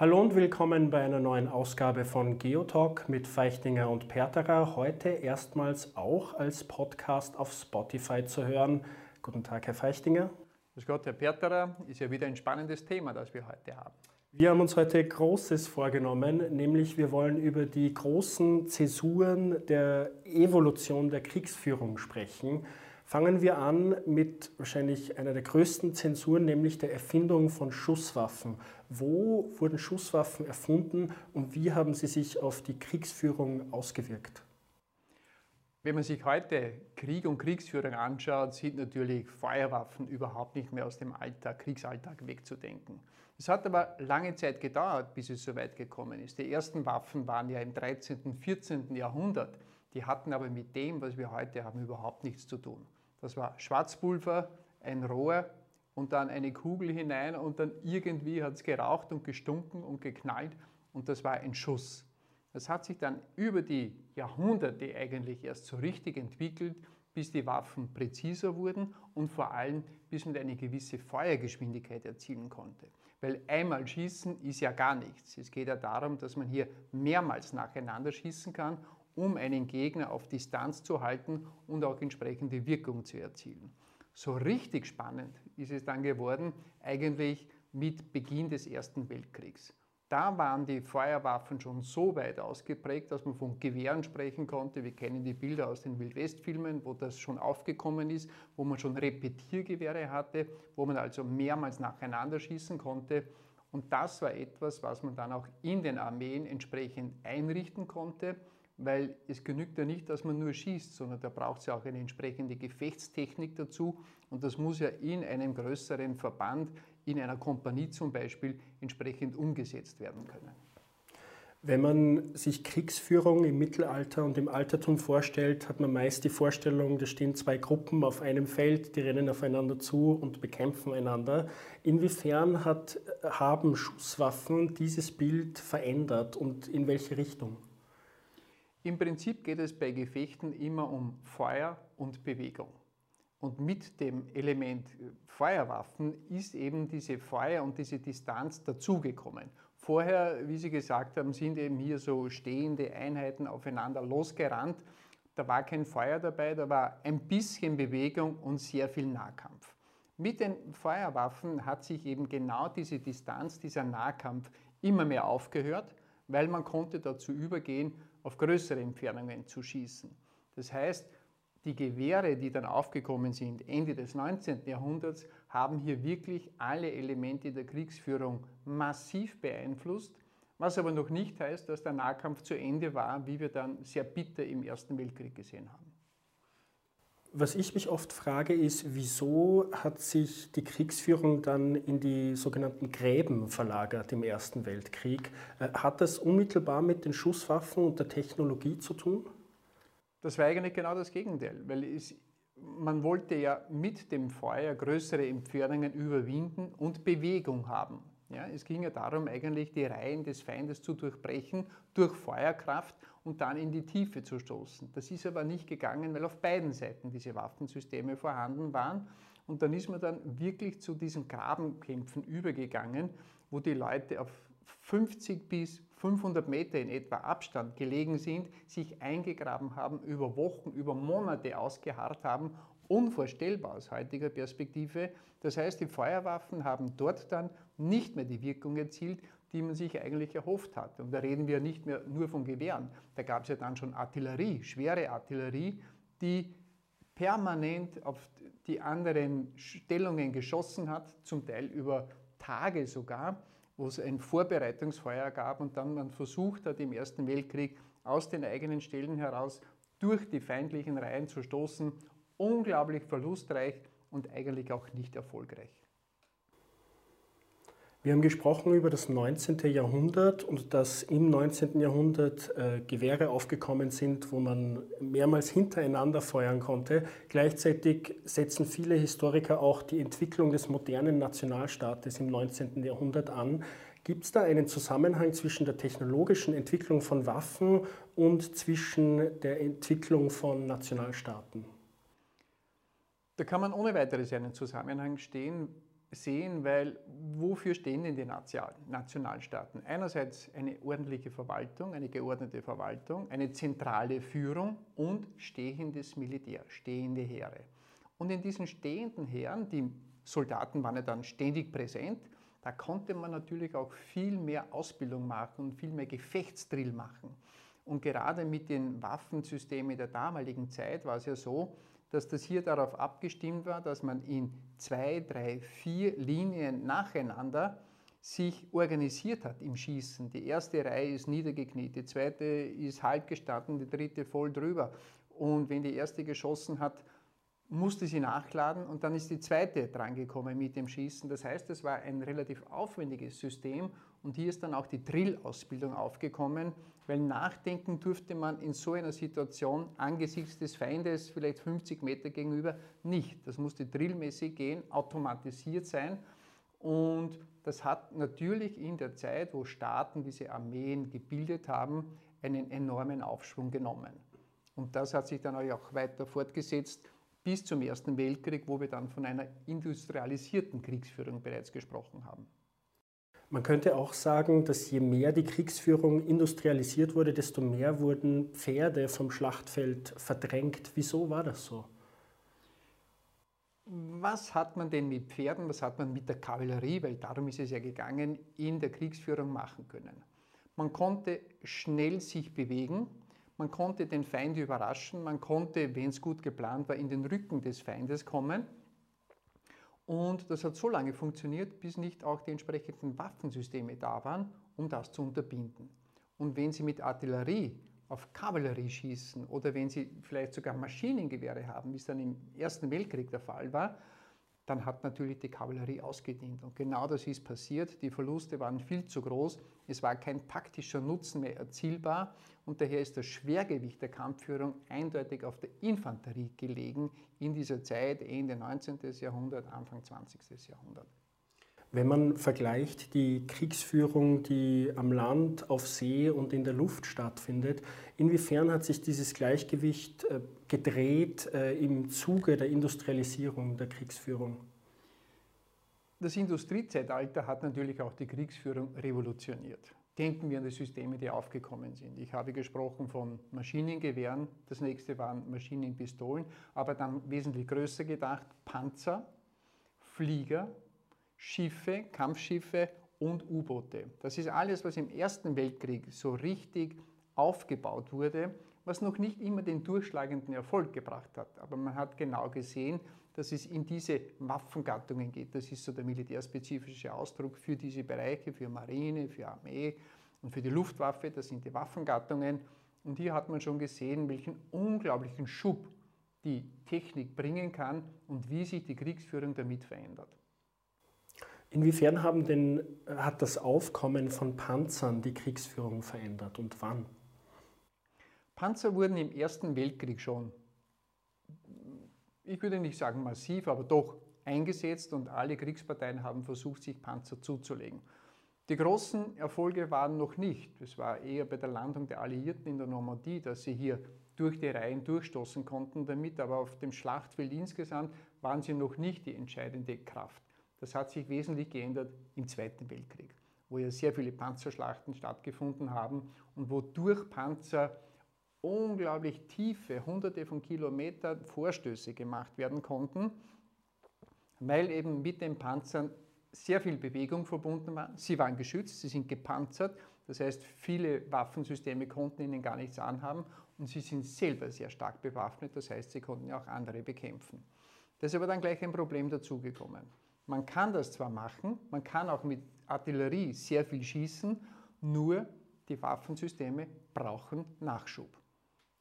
Hallo und willkommen bei einer neuen Ausgabe von Geotalk mit Feichtinger und Perterer. Heute erstmals auch als Podcast auf Spotify zu hören. Guten Tag, Herr Feichtinger. Grüß Gott, Herr Perterer. Ist ja wieder ein spannendes Thema, das wir heute haben. Wir haben uns heute Großes vorgenommen, nämlich wir wollen über die großen Zäsuren der Evolution der Kriegsführung sprechen. Fangen wir an mit wahrscheinlich einer der größten Zensuren, nämlich der Erfindung von Schusswaffen. Wo wurden Schusswaffen erfunden und wie haben sie sich auf die Kriegsführung ausgewirkt? Wenn man sich heute Krieg und Kriegsführung anschaut, sind natürlich Feuerwaffen überhaupt nicht mehr aus dem Alltag, Kriegsalltag wegzudenken. Es hat aber lange Zeit gedauert, bis es so weit gekommen ist. Die ersten Waffen waren ja im 13., 14. Jahrhundert. Die hatten aber mit dem, was wir heute haben, überhaupt nichts zu tun. Das war Schwarzpulver, ein Rohr und dann eine Kugel hinein und dann irgendwie hat es geraucht und gestunken und geknallt und das war ein Schuss. Das hat sich dann über die Jahrhunderte eigentlich erst so richtig entwickelt, bis die Waffen präziser wurden und vor allem bis man eine gewisse Feuergeschwindigkeit erzielen konnte. Weil einmal schießen ist ja gar nichts. Es geht ja darum, dass man hier mehrmals nacheinander schießen kann, um einen Gegner auf Distanz zu halten und auch entsprechende Wirkung zu erzielen. So richtig spannend ist es dann geworden, eigentlich mit Beginn des Ersten Weltkriegs. Da waren die Feuerwaffen schon so weit ausgeprägt, dass man von Gewehren sprechen konnte. Wir kennen die Bilder aus den Wildwestfilmen, wo das schon aufgekommen ist, wo man schon Repetiergewehre hatte, wo man also mehrmals nacheinander schießen konnte. Und das war etwas, was man dann auch in den Armeen entsprechend einrichten konnte, weil es genügt ja nicht, dass man nur schießt, sondern da braucht es ja auch eine entsprechende Gefechtstechnik dazu. Und das muss ja in einem größeren Verband in einer Kompanie zum Beispiel entsprechend umgesetzt werden können. Wenn man sich Kriegsführung im Mittelalter und im Altertum vorstellt, hat man meist die Vorstellung, da stehen zwei Gruppen auf einem Feld, die rennen aufeinander zu und bekämpfen einander. Inwiefern hat, haben Schusswaffen dieses Bild verändert und in welche Richtung? Im Prinzip geht es bei Gefechten immer um Feuer und Bewegung. Und mit dem Element Feuerwaffen ist eben diese Feuer und diese Distanz dazugekommen. Vorher, wie Sie gesagt haben, sind eben hier so stehende Einheiten aufeinander losgerannt. Da war kein Feuer dabei, da war ein bisschen Bewegung und sehr viel Nahkampf. Mit den Feuerwaffen hat sich eben genau diese Distanz, dieser Nahkampf immer mehr aufgehört, weil man konnte dazu übergehen, auf größere Entfernungen zu schießen. Das heißt, die Gewehre, die dann aufgekommen sind, Ende des 19. Jahrhunderts, haben hier wirklich alle Elemente der Kriegsführung massiv beeinflusst, was aber noch nicht heißt, dass der Nahkampf zu Ende war, wie wir dann sehr bitter im Ersten Weltkrieg gesehen haben. Was ich mich oft frage, ist, wieso hat sich die Kriegsführung dann in die sogenannten Gräben verlagert im Ersten Weltkrieg? Äh, hat das unmittelbar mit den Schusswaffen und der Technologie zu tun? Das war eigentlich genau das Gegenteil, weil es, man wollte ja mit dem Feuer größere Entfernungen überwinden und Bewegung haben. Ja, es ging ja darum, eigentlich die Reihen des Feindes zu durchbrechen durch Feuerkraft und dann in die Tiefe zu stoßen. Das ist aber nicht gegangen, weil auf beiden Seiten diese Waffensysteme vorhanden waren. Und dann ist man dann wirklich zu diesen Grabenkämpfen übergegangen, wo die Leute auf 50 bis 500 Meter in etwa Abstand gelegen sind, sich eingegraben haben, über Wochen, über Monate ausgeharrt haben, unvorstellbar aus heutiger Perspektive. Das heißt, die Feuerwaffen haben dort dann nicht mehr die Wirkung erzielt, die man sich eigentlich erhofft hat. Und da reden wir nicht mehr nur von Gewehren. Da gab es ja dann schon Artillerie, schwere Artillerie, die permanent auf die anderen Stellungen geschossen hat, zum Teil über Tage sogar wo es ein Vorbereitungsfeuer gab und dann man versucht hat, im Ersten Weltkrieg aus den eigenen Stellen heraus durch die feindlichen Reihen zu stoßen. Unglaublich verlustreich und eigentlich auch nicht erfolgreich. Wir haben gesprochen über das 19. Jahrhundert und dass im 19. Jahrhundert äh, Gewehre aufgekommen sind, wo man mehrmals hintereinander feuern konnte. Gleichzeitig setzen viele Historiker auch die Entwicklung des modernen Nationalstaates im 19. Jahrhundert an. Gibt es da einen Zusammenhang zwischen der technologischen Entwicklung von Waffen und zwischen der Entwicklung von Nationalstaaten? Da kann man ohne weiteres einen Zusammenhang stehen, sehen, weil wofür stehen denn die Nationalstaaten? Einerseits eine ordentliche Verwaltung, eine geordnete Verwaltung, eine zentrale Führung und stehendes Militär, stehende Heere. Und in diesen stehenden Heeren, die Soldaten waren ja dann ständig präsent, da konnte man natürlich auch viel mehr Ausbildung machen und viel mehr Gefechtsdrill machen. Und gerade mit den Waffensystemen der damaligen Zeit war es ja so, dass das hier darauf abgestimmt war, dass man in zwei, drei, vier Linien nacheinander sich organisiert hat im Schießen. Die erste Reihe ist niedergekniet, die zweite ist halb gestanden, die dritte voll drüber. Und wenn die erste geschossen hat, musste sie nachladen und dann ist die zweite drangekommen mit dem Schießen. Das heißt, es war ein relativ aufwendiges System und hier ist dann auch die Drill-Ausbildung aufgekommen, weil nachdenken durfte man in so einer Situation angesichts des Feindes vielleicht 50 Meter gegenüber nicht. Das musste drillmäßig gehen, automatisiert sein und das hat natürlich in der Zeit, wo Staaten diese Armeen gebildet haben, einen enormen Aufschwung genommen. Und das hat sich dann auch weiter fortgesetzt bis zum Ersten Weltkrieg, wo wir dann von einer industrialisierten Kriegsführung bereits gesprochen haben. Man könnte auch sagen, dass je mehr die Kriegsführung industrialisiert wurde, desto mehr wurden Pferde vom Schlachtfeld verdrängt. Wieso war das so? Was hat man denn mit Pferden, was hat man mit der Kavallerie, weil darum ist es ja gegangen, in der Kriegsführung machen können? Man konnte schnell sich bewegen, man konnte den Feind überraschen, man konnte, wenn es gut geplant war, in den Rücken des Feindes kommen. Und das hat so lange funktioniert, bis nicht auch die entsprechenden Waffensysteme da waren, um das zu unterbinden. Und wenn Sie mit Artillerie auf Kavallerie schießen oder wenn Sie vielleicht sogar Maschinengewehre haben, wie es dann im Ersten Weltkrieg der Fall war, dann hat natürlich die Kavallerie ausgedient. Und genau das ist passiert. Die Verluste waren viel zu groß. Es war kein taktischer Nutzen mehr erzielbar. Und daher ist das Schwergewicht der Kampfführung eindeutig auf der Infanterie gelegen in dieser Zeit, Ende 19. Jahrhundert, Anfang 20. Jahrhundert. Wenn man vergleicht die Kriegsführung, die am Land, auf See und in der Luft stattfindet, inwiefern hat sich dieses Gleichgewicht äh, gedreht äh, im Zuge der Industrialisierung der Kriegsführung? Das Industriezeitalter hat natürlich auch die Kriegsführung revolutioniert. Denken wir an die Systeme, die aufgekommen sind. Ich habe gesprochen von Maschinengewehren, das nächste waren Maschinenpistolen, aber dann wesentlich größer gedacht Panzer, Flieger, Schiffe, Kampfschiffe und U-Boote. Das ist alles, was im Ersten Weltkrieg so richtig aufgebaut wurde, was noch nicht immer den durchschlagenden Erfolg gebracht hat. Aber man hat genau gesehen, dass es in diese Waffengattungen geht. Das ist so der militärspezifische Ausdruck für diese Bereiche, für Marine, für Armee und für die Luftwaffe. Das sind die Waffengattungen. Und hier hat man schon gesehen, welchen unglaublichen Schub die Technik bringen kann und wie sich die Kriegsführung damit verändert. Inwiefern haben denn, hat das Aufkommen von Panzern die Kriegsführung verändert und wann? Panzer wurden im Ersten Weltkrieg schon, ich würde nicht sagen massiv, aber doch eingesetzt und alle Kriegsparteien haben versucht, sich Panzer zuzulegen. Die großen Erfolge waren noch nicht. Es war eher bei der Landung der Alliierten in der Normandie, dass sie hier durch die Reihen durchstoßen konnten damit, aber auf dem Schlachtfeld insgesamt waren sie noch nicht die entscheidende Kraft. Das hat sich wesentlich geändert im Zweiten Weltkrieg, wo ja sehr viele Panzerschlachten stattgefunden haben und wo durch Panzer unglaublich tiefe, hunderte von Kilometern Vorstöße gemacht werden konnten, weil eben mit den Panzern sehr viel Bewegung verbunden war. Sie waren geschützt, sie sind gepanzert, das heißt, viele Waffensysteme konnten ihnen gar nichts anhaben und sie sind selber sehr stark bewaffnet, das heißt, sie konnten ja auch andere bekämpfen. Da ist aber dann gleich ein Problem dazugekommen. Man kann das zwar machen, man kann auch mit Artillerie sehr viel schießen, nur die Waffensysteme brauchen Nachschub.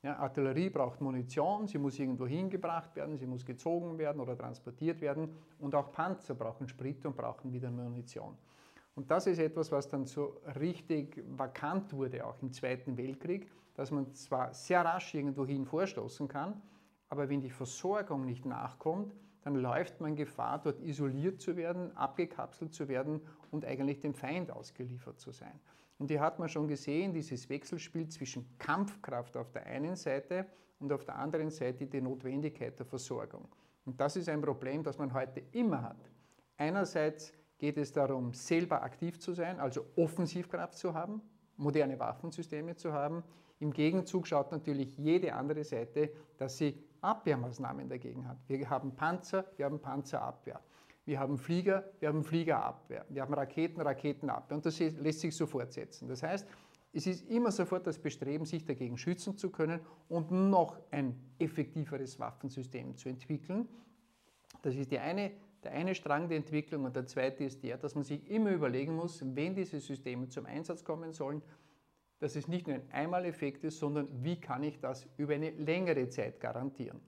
Ja, Artillerie braucht Munition, sie muss irgendwo hingebracht werden, sie muss gezogen werden oder transportiert werden und auch Panzer brauchen Sprit und brauchen wieder Munition. Und das ist etwas, was dann so richtig vakant wurde, auch im Zweiten Weltkrieg, dass man zwar sehr rasch irgendwo hin vorstoßen kann, aber wenn die Versorgung nicht nachkommt, dann läuft man Gefahr, dort isoliert zu werden, abgekapselt zu werden und eigentlich dem Feind ausgeliefert zu sein. Und hier hat man schon gesehen, dieses Wechselspiel zwischen Kampfkraft auf der einen Seite und auf der anderen Seite die Notwendigkeit der Versorgung. Und das ist ein Problem, das man heute immer hat. Einerseits geht es darum, selber aktiv zu sein, also Offensivkraft zu haben, moderne Waffensysteme zu haben. Im Gegenzug schaut natürlich jede andere Seite, dass sie Abwehrmaßnahmen dagegen hat. Wir haben Panzer, wir haben Panzerabwehr. Wir haben Flieger, wir haben Fliegerabwehr. Wir haben Raketen, Raketenabwehr. Und das lässt sich so fortsetzen. Das heißt, es ist immer sofort das Bestreben, sich dagegen schützen zu können und noch ein effektiveres Waffensystem zu entwickeln. Das ist eine der eine Strang der Entwicklung und der zweite ist der, dass man sich immer überlegen muss, wenn diese Systeme zum Einsatz kommen sollen, dass es nicht nur ein Einmaleffekt ist, sondern wie kann ich das über eine längere Zeit garantieren.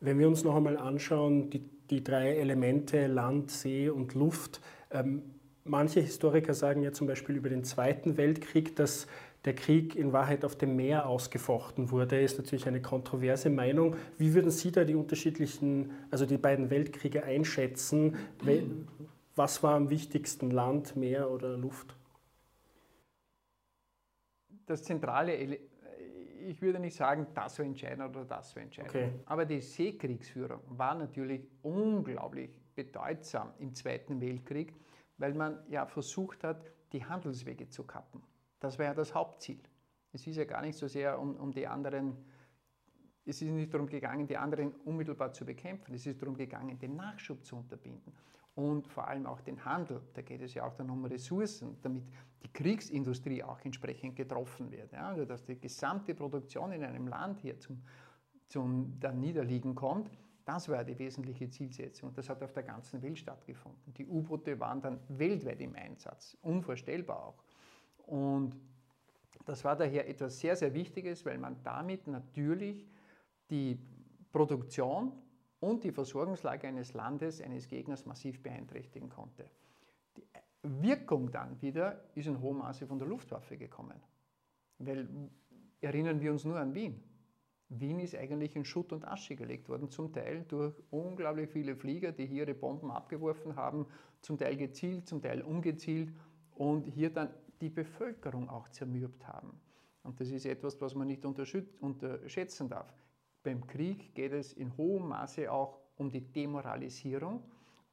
Wenn wir uns noch einmal anschauen, die, die drei Elemente Land, See und Luft, ähm, manche Historiker sagen ja zum Beispiel über den Zweiten Weltkrieg, dass der Krieg in Wahrheit auf dem Meer ausgefochten wurde, ist natürlich eine kontroverse Meinung. Wie würden Sie da die unterschiedlichen, also die beiden Weltkriege einschätzen? Was war am wichtigsten, Land, Meer oder Luft? Das zentrale, ich würde nicht sagen, das war entscheidend oder das war entscheidend. Okay. Aber die Seekriegsführung war natürlich unglaublich bedeutsam im Zweiten Weltkrieg, weil man ja versucht hat, die Handelswege zu kappen. Das war ja das Hauptziel. Es ist ja gar nicht so sehr um, um die anderen, es ist nicht darum gegangen, die anderen unmittelbar zu bekämpfen. Es ist darum gegangen, den Nachschub zu unterbinden. Und vor allem auch den Handel. Da geht es ja auch dann um Ressourcen, damit die Kriegsindustrie auch entsprechend getroffen wird. Ja? Also dass die gesamte Produktion in einem Land hier zum, zum dann Niederliegen kommt. Das war die wesentliche Zielsetzung. Das hat auf der ganzen Welt stattgefunden. Die U-Boote waren dann weltweit im Einsatz. Unvorstellbar auch. Und das war daher etwas sehr, sehr Wichtiges, weil man damit natürlich die Produktion und die Versorgungslage eines Landes, eines Gegners massiv beeinträchtigen konnte. Die Wirkung dann wieder ist in hohem Maße von der Luftwaffe gekommen. Weil erinnern wir uns nur an Wien. Wien ist eigentlich in Schutt und Asche gelegt worden, zum Teil durch unglaublich viele Flieger, die hier ihre Bomben abgeworfen haben, zum Teil gezielt, zum Teil ungezielt und hier dann die Bevölkerung auch zermürbt haben. Und das ist etwas, was man nicht unterschätzen darf. Beim Krieg geht es in hohem Maße auch um die Demoralisierung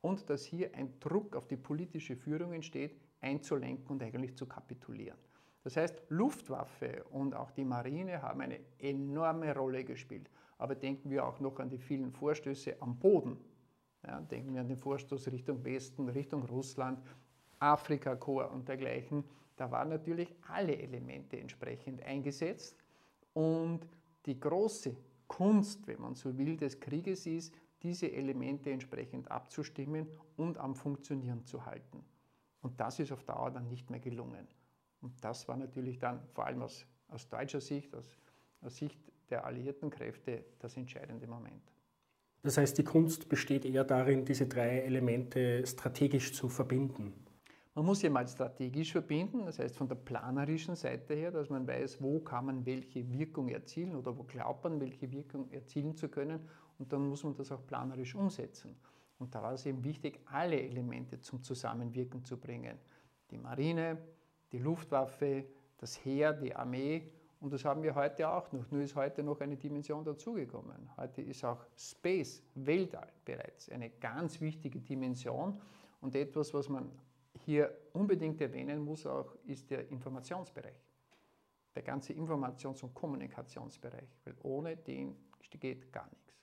und dass hier ein Druck auf die politische Führung entsteht, einzulenken und eigentlich zu kapitulieren. Das heißt, Luftwaffe und auch die Marine haben eine enorme Rolle gespielt. Aber denken wir auch noch an die vielen Vorstöße am Boden. Ja, denken wir an den Vorstoß Richtung Westen, Richtung Russland, Afrika-Korps und dergleichen. Da waren natürlich alle Elemente entsprechend eingesetzt und die große Kunst, wenn man so will, des Krieges ist, diese Elemente entsprechend abzustimmen und am Funktionieren zu halten. Und das ist auf Dauer dann nicht mehr gelungen. Und das war natürlich dann vor allem aus, aus deutscher Sicht, aus, aus Sicht der alliierten Kräfte, das entscheidende Moment. Das heißt, die Kunst besteht eher darin, diese drei Elemente strategisch zu verbinden. Man muss sie mal strategisch verbinden, das heißt von der planerischen Seite her, dass man weiß, wo kann man welche Wirkung erzielen oder wo glaubt man, welche Wirkung erzielen zu können und dann muss man das auch planerisch umsetzen. Und da war es eben wichtig, alle Elemente zum Zusammenwirken zu bringen. Die Marine, die Luftwaffe, das Heer, die Armee und das haben wir heute auch noch. Nur ist heute noch eine Dimension dazugekommen. Heute ist auch Space, Weltall bereits eine ganz wichtige Dimension und etwas, was man hier unbedingt erwähnen muss auch, ist der Informationsbereich. Der ganze Informations- und Kommunikationsbereich, weil ohne den geht gar nichts.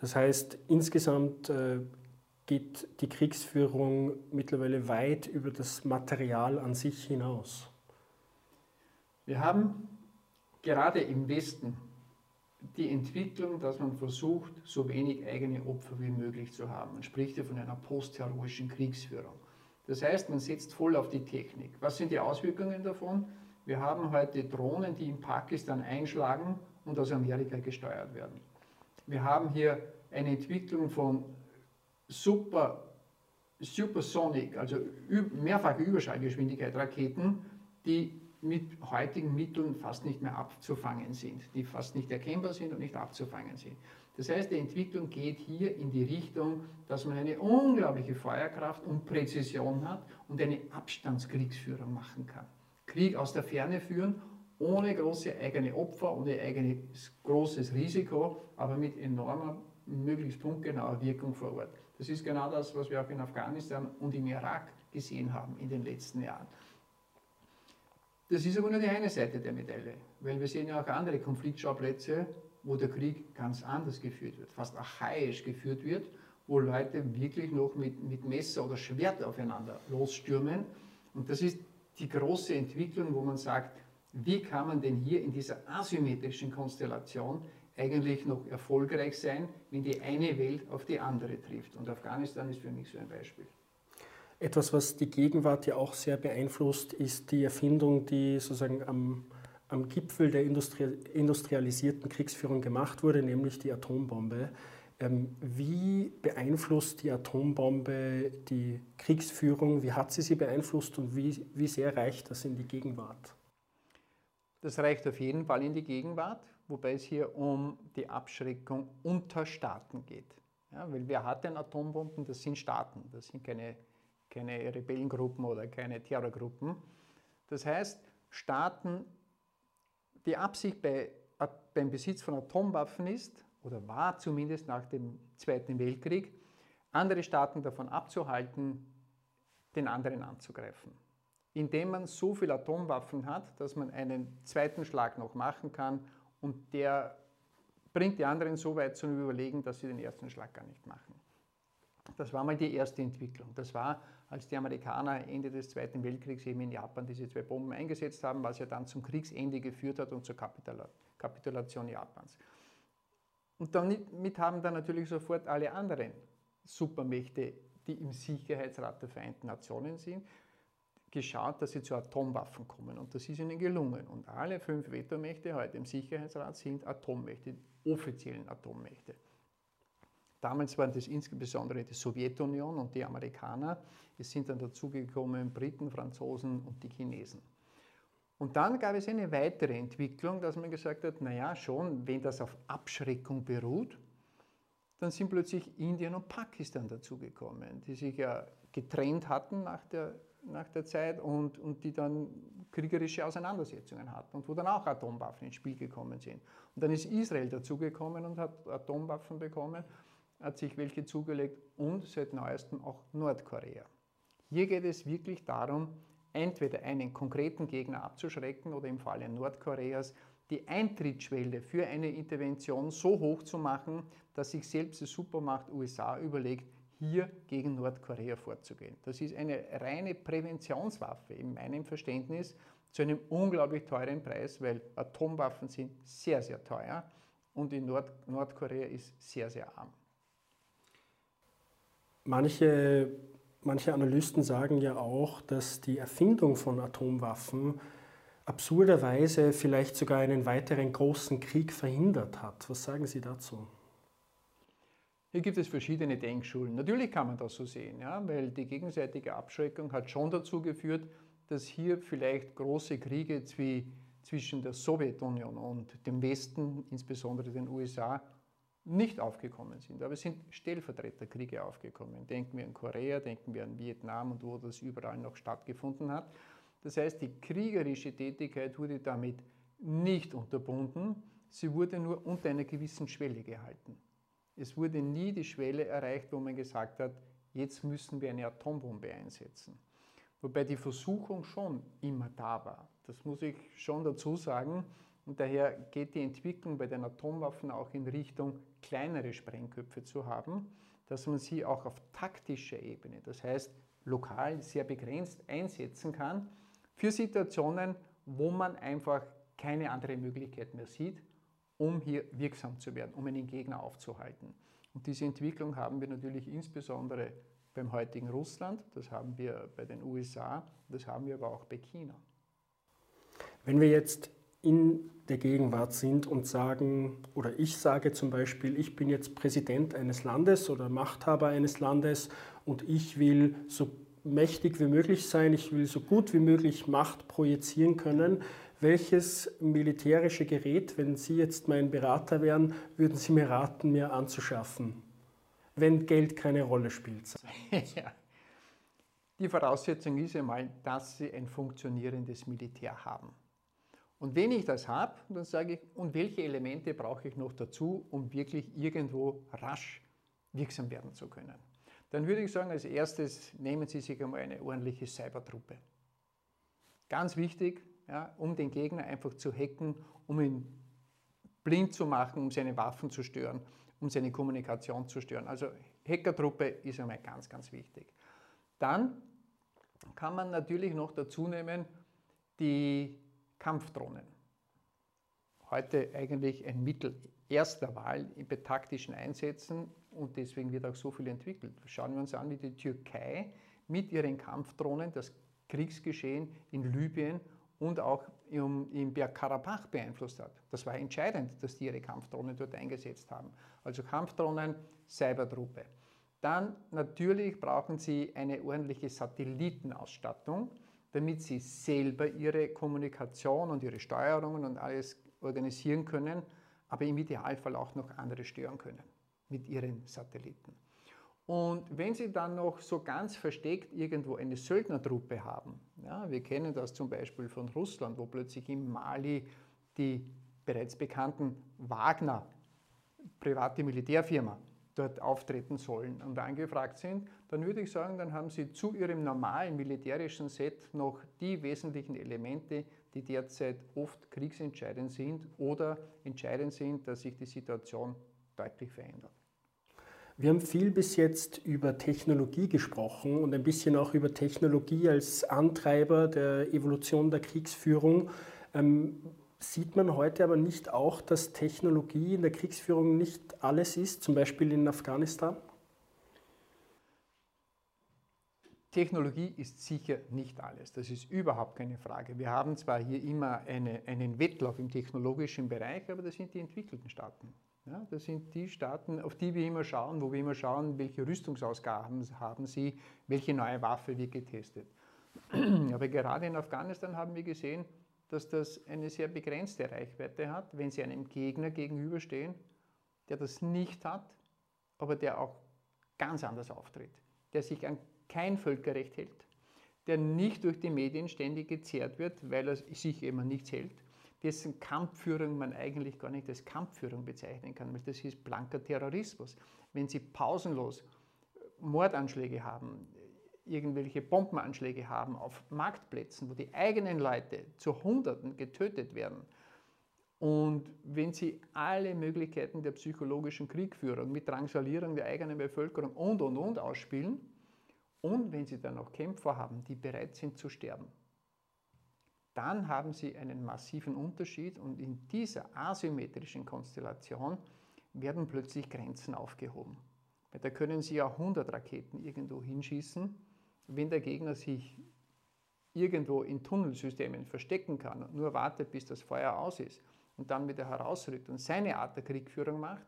Das heißt, insgesamt äh, geht die Kriegsführung mittlerweile weit über das Material an sich hinaus. Wir haben gerade im Westen die Entwicklung, dass man versucht, so wenig eigene Opfer wie möglich zu haben. Man spricht ja von einer postheroischen Kriegsführung. Das heißt, man setzt voll auf die Technik. Was sind die Auswirkungen davon? Wir haben heute Drohnen, die in Pakistan einschlagen und aus Amerika gesteuert werden. Wir haben hier eine Entwicklung von Super, Supersonic, also mehrfache Überschallgeschwindigkeit Raketen, die mit heutigen Mitteln fast nicht mehr abzufangen sind, die fast nicht erkennbar sind und nicht abzufangen sind. Das heißt, die Entwicklung geht hier in die Richtung, dass man eine unglaubliche Feuerkraft und Präzision hat und eine Abstandskriegsführung machen kann. Krieg aus der Ferne führen, ohne große eigene Opfer, ohne eigenes großes Risiko, aber mit enormer, möglichst punktgenauer Wirkung vor Ort. Das ist genau das, was wir auch in Afghanistan und im Irak gesehen haben in den letzten Jahren. Das ist aber nur die eine Seite der Medaille, weil wir sehen ja auch andere Konfliktschauplätze, wo der Krieg ganz anders geführt wird, fast archaisch geführt wird, wo Leute wirklich noch mit, mit Messer oder Schwert aufeinander losstürmen. Und das ist die große Entwicklung, wo man sagt, wie kann man denn hier in dieser asymmetrischen Konstellation eigentlich noch erfolgreich sein, wenn die eine Welt auf die andere trifft. Und Afghanistan ist für mich so ein Beispiel. Etwas, was die Gegenwart ja auch sehr beeinflusst, ist die Erfindung, die sozusagen am, am Gipfel der Industrie, industrialisierten Kriegsführung gemacht wurde, nämlich die Atombombe. Ähm, wie beeinflusst die Atombombe die Kriegsführung? Wie hat sie sie beeinflusst und wie, wie sehr reicht das in die Gegenwart? Das reicht auf jeden Fall in die Gegenwart, wobei es hier um die Abschreckung unter Staaten geht. Ja, weil wer hat denn Atombomben? Das sind Staaten, das sind keine keine Rebellengruppen oder keine Terrorgruppen. Das heißt, Staaten, die Absicht bei, beim Besitz von Atomwaffen ist, oder war zumindest nach dem Zweiten Weltkrieg, andere Staaten davon abzuhalten, den anderen anzugreifen. Indem man so viele Atomwaffen hat, dass man einen zweiten Schlag noch machen kann und der bringt die anderen so weit zum Überlegen, dass sie den ersten Schlag gar nicht machen. Das war mal die erste Entwicklung. Das war als die Amerikaner Ende des Zweiten Weltkriegs eben in Japan diese zwei Bomben eingesetzt haben, was ja dann zum Kriegsende geführt hat und zur Kapitulation Japans. Und damit haben dann natürlich sofort alle anderen Supermächte, die im Sicherheitsrat der Vereinten Nationen sind, geschaut, dass sie zu Atomwaffen kommen. Und das ist ihnen gelungen. Und alle fünf Vetomächte heute im Sicherheitsrat sind Atommächte, offiziellen Atommächte. Damals waren das insbesondere die Sowjetunion und die Amerikaner. Es sind dann dazugekommen Briten, Franzosen und die Chinesen. Und dann gab es eine weitere Entwicklung, dass man gesagt hat, naja, schon, wenn das auf Abschreckung beruht, dann sind plötzlich Indien und Pakistan dazugekommen, die sich ja getrennt hatten nach der, nach der Zeit und, und die dann kriegerische Auseinandersetzungen hatten und wo dann auch Atomwaffen ins Spiel gekommen sind. Und dann ist Israel dazugekommen und hat Atomwaffen bekommen hat sich welche zugelegt und seit neuestem auch Nordkorea. Hier geht es wirklich darum, entweder einen konkreten Gegner abzuschrecken oder im Falle Nordkoreas die Eintrittsschwelle für eine Intervention so hoch zu machen, dass sich selbst die Supermacht USA überlegt, hier gegen Nordkorea vorzugehen. Das ist eine reine Präventionswaffe in meinem Verständnis zu einem unglaublich teuren Preis, weil Atomwaffen sind sehr, sehr teuer und in Nord Nordkorea ist sehr, sehr arm. Manche, manche Analysten sagen ja auch, dass die Erfindung von Atomwaffen absurderweise vielleicht sogar einen weiteren großen Krieg verhindert hat. Was sagen Sie dazu? Hier gibt es verschiedene Denkschulen. Natürlich kann man das so sehen, ja, weil die gegenseitige Abschreckung hat schon dazu geführt, dass hier vielleicht große Kriege zwischen der Sowjetunion und dem Westen, insbesondere den USA, nicht aufgekommen sind. Aber es sind Stellvertreterkriege aufgekommen. Denken wir an Korea, denken wir an Vietnam und wo das überall noch stattgefunden hat. Das heißt, die kriegerische Tätigkeit wurde damit nicht unterbunden, sie wurde nur unter einer gewissen Schwelle gehalten. Es wurde nie die Schwelle erreicht, wo man gesagt hat, jetzt müssen wir eine Atombombe einsetzen. Wobei die Versuchung schon immer da war. Das muss ich schon dazu sagen. Und daher geht die Entwicklung bei den Atomwaffen auch in Richtung kleinere Sprengköpfe zu haben, dass man sie auch auf taktischer Ebene, das heißt lokal sehr begrenzt einsetzen kann, für Situationen, wo man einfach keine andere Möglichkeit mehr sieht, um hier wirksam zu werden, um einen Gegner aufzuhalten. Und diese Entwicklung haben wir natürlich insbesondere beim heutigen Russland, das haben wir bei den USA, das haben wir aber auch bei China. Wenn wir jetzt in der Gegenwart sind und sagen, oder ich sage zum Beispiel, ich bin jetzt Präsident eines Landes oder Machthaber eines Landes und ich will so mächtig wie möglich sein, ich will so gut wie möglich Macht projizieren können. Welches militärische Gerät, wenn Sie jetzt mein Berater wären, würden Sie mir raten, mir anzuschaffen, wenn Geld keine Rolle spielt? Ja. Die Voraussetzung ist einmal, dass Sie ein funktionierendes Militär haben. Und wenn ich das habe, dann sage ich, und welche Elemente brauche ich noch dazu, um wirklich irgendwo rasch wirksam werden zu können? Dann würde ich sagen, als erstes nehmen Sie sich einmal eine ordentliche Cybertruppe. Ganz wichtig, ja, um den Gegner einfach zu hacken, um ihn blind zu machen, um seine Waffen zu stören, um seine Kommunikation zu stören. Also Hackertruppe ist einmal ganz, ganz wichtig. Dann kann man natürlich noch dazu nehmen die Kampfdrohnen. Heute eigentlich ein Mittel erster Wahl bei taktischen Einsätzen und deswegen wird auch so viel entwickelt. Schauen wir uns an, wie die Türkei mit ihren Kampfdrohnen das Kriegsgeschehen in Libyen und auch im, im Bergkarabach beeinflusst hat. Das war entscheidend, dass die ihre Kampfdrohnen dort eingesetzt haben. Also Kampfdrohnen, Cybertruppe. Dann natürlich brauchen sie eine ordentliche Satellitenausstattung, damit sie selber ihre Kommunikation und ihre Steuerungen und alles organisieren können, aber im Idealfall auch noch andere stören können mit ihren Satelliten. Und wenn Sie dann noch so ganz versteckt irgendwo eine Söldnertruppe haben, ja, wir kennen das zum Beispiel von Russland, wo plötzlich in Mali die bereits bekannten Wagner, private Militärfirma, dort auftreten sollen und angefragt sind, dann würde ich sagen, dann haben Sie zu Ihrem normalen militärischen Set noch die wesentlichen Elemente, die derzeit oft kriegsentscheidend sind oder entscheidend sind, dass sich die Situation deutlich verändert. Wir haben viel bis jetzt über Technologie gesprochen und ein bisschen auch über Technologie als Antreiber der Evolution der Kriegsführung. Ähm, sieht man heute aber nicht auch, dass Technologie in der Kriegsführung nicht alles ist, zum Beispiel in Afghanistan? Technologie ist sicher nicht alles, das ist überhaupt keine Frage. Wir haben zwar hier immer eine, einen Wettlauf im technologischen Bereich, aber das sind die entwickelten Staaten. Ja, das sind die Staaten, auf die wir immer schauen, wo wir immer schauen, welche Rüstungsausgaben haben sie, welche neue Waffe wird getestet. Aber gerade in Afghanistan haben wir gesehen, dass das eine sehr begrenzte Reichweite hat, wenn sie einem Gegner gegenüberstehen, der das nicht hat, aber der auch ganz anders auftritt, der sich an kein Völkerrecht hält, der nicht durch die Medien ständig gezehrt wird, weil er sich eben nichts hält, dessen Kampfführung man eigentlich gar nicht als Kampfführung bezeichnen kann, weil das ist blanker Terrorismus. Wenn Sie pausenlos Mordanschläge haben, irgendwelche Bombenanschläge haben auf Marktplätzen, wo die eigenen Leute zu Hunderten getötet werden, und wenn Sie alle Möglichkeiten der psychologischen Kriegführung mit Drangsalierung der eigenen Bevölkerung und, und, und ausspielen, und wenn Sie dann noch Kämpfer haben, die bereit sind zu sterben, dann haben Sie einen massiven Unterschied und in dieser asymmetrischen Konstellation werden plötzlich Grenzen aufgehoben. Weil da können Sie ja 100 Raketen irgendwo hinschießen. Wenn der Gegner sich irgendwo in Tunnelsystemen verstecken kann und nur wartet, bis das Feuer aus ist und dann wieder herausrückt und seine Art der Kriegführung macht,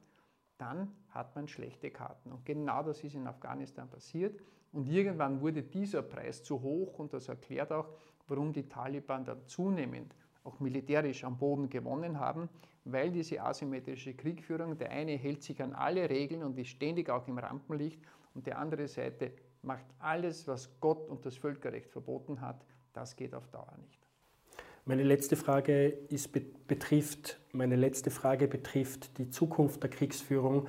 dann hat man schlechte Karten. Und genau das ist in Afghanistan passiert. Und irgendwann wurde dieser Preis zu hoch und das erklärt auch, warum die Taliban dann zunehmend auch militärisch am Boden gewonnen haben, weil diese asymmetrische Kriegführung, der eine hält sich an alle Regeln und ist ständig auch im Rampenlicht und die andere Seite macht alles, was Gott und das Völkerrecht verboten hat, das geht auf Dauer nicht. Meine letzte Frage ist, betrifft, meine letzte Frage betrifft die Zukunft der Kriegsführung.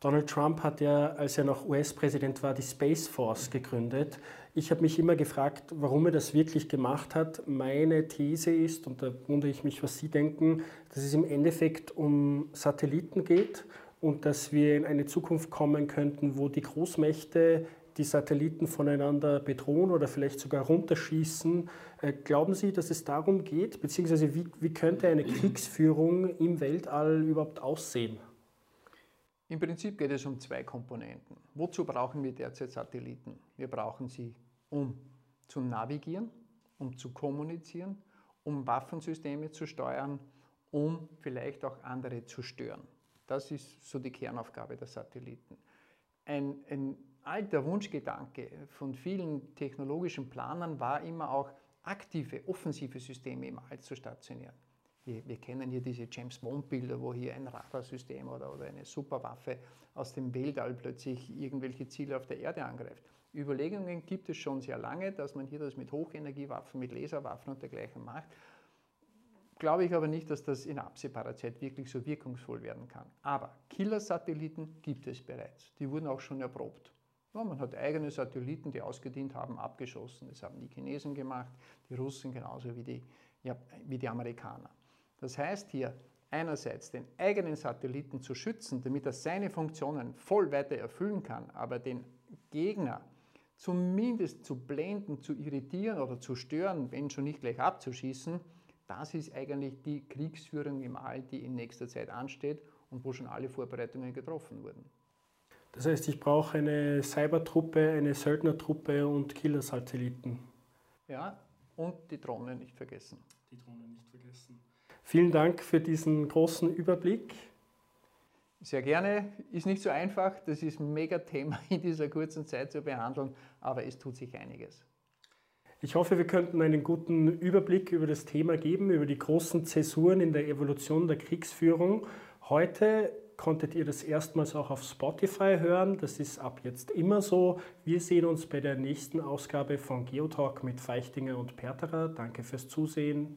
Donald Trump hat ja, als er noch US-Präsident war, die Space Force gegründet. Ich habe mich immer gefragt, warum er das wirklich gemacht hat. Meine These ist, und da wundere ich mich, was Sie denken, dass es im Endeffekt um Satelliten geht und dass wir in eine Zukunft kommen könnten, wo die Großmächte die Satelliten voneinander bedrohen oder vielleicht sogar runterschießen. Äh, glauben Sie, dass es darum geht? Beziehungsweise wie, wie könnte eine Kriegsführung im Weltall überhaupt aussehen? Im Prinzip geht es um zwei Komponenten. Wozu brauchen wir derzeit Satelliten? Wir brauchen sie, um zu navigieren, um zu kommunizieren, um Waffensysteme zu steuern, um vielleicht auch andere zu stören. Das ist so die Kernaufgabe der Satelliten. Ein, ein alter Wunschgedanke von vielen technologischen Planern war immer auch, aktive, offensive Systeme im All zu stationieren. Wir, wir, kennen hier diese James Bond-Bilder, wo hier ein Radarsystem oder, oder eine Superwaffe aus dem Weltall plötzlich irgendwelche Ziele auf der Erde angreift. Überlegungen gibt es schon sehr lange, dass man hier das mit Hochenergiewaffen, mit Laserwaffen und dergleichen macht. Glaube ich aber nicht, dass das in absehbarer Zeit wirklich so wirkungsvoll werden kann. Aber Killer-Satelliten gibt es bereits. Die wurden auch schon erprobt. Ja, man hat eigene Satelliten, die ausgedient haben, abgeschossen. Das haben die Chinesen gemacht, die Russen genauso wie die, ja, wie die Amerikaner. Das heißt hier, einerseits den eigenen Satelliten zu schützen, damit er seine Funktionen voll weiter erfüllen kann, aber den Gegner zumindest zu blenden, zu irritieren oder zu stören, wenn schon nicht gleich abzuschießen, das ist eigentlich die Kriegsführung im All, die in nächster Zeit ansteht und wo schon alle Vorbereitungen getroffen wurden. Das heißt, ich brauche eine Cybertruppe, eine Söldnertruppe und Killersatelliten. Ja, und die Drohnen nicht vergessen. Die Drohnen nicht vergessen. Vielen Dank für diesen großen Überblick. Sehr gerne. Ist nicht so einfach. Das ist ein Mega-Thema in dieser kurzen Zeit zu behandeln, aber es tut sich einiges. Ich hoffe, wir könnten einen guten Überblick über das Thema geben, über die großen Zäsuren in der Evolution der Kriegsführung. Heute konntet ihr das erstmals auch auf Spotify hören. Das ist ab jetzt immer so. Wir sehen uns bei der nächsten Ausgabe von Geotalk mit Feichtinger und Perterer. Danke fürs Zusehen.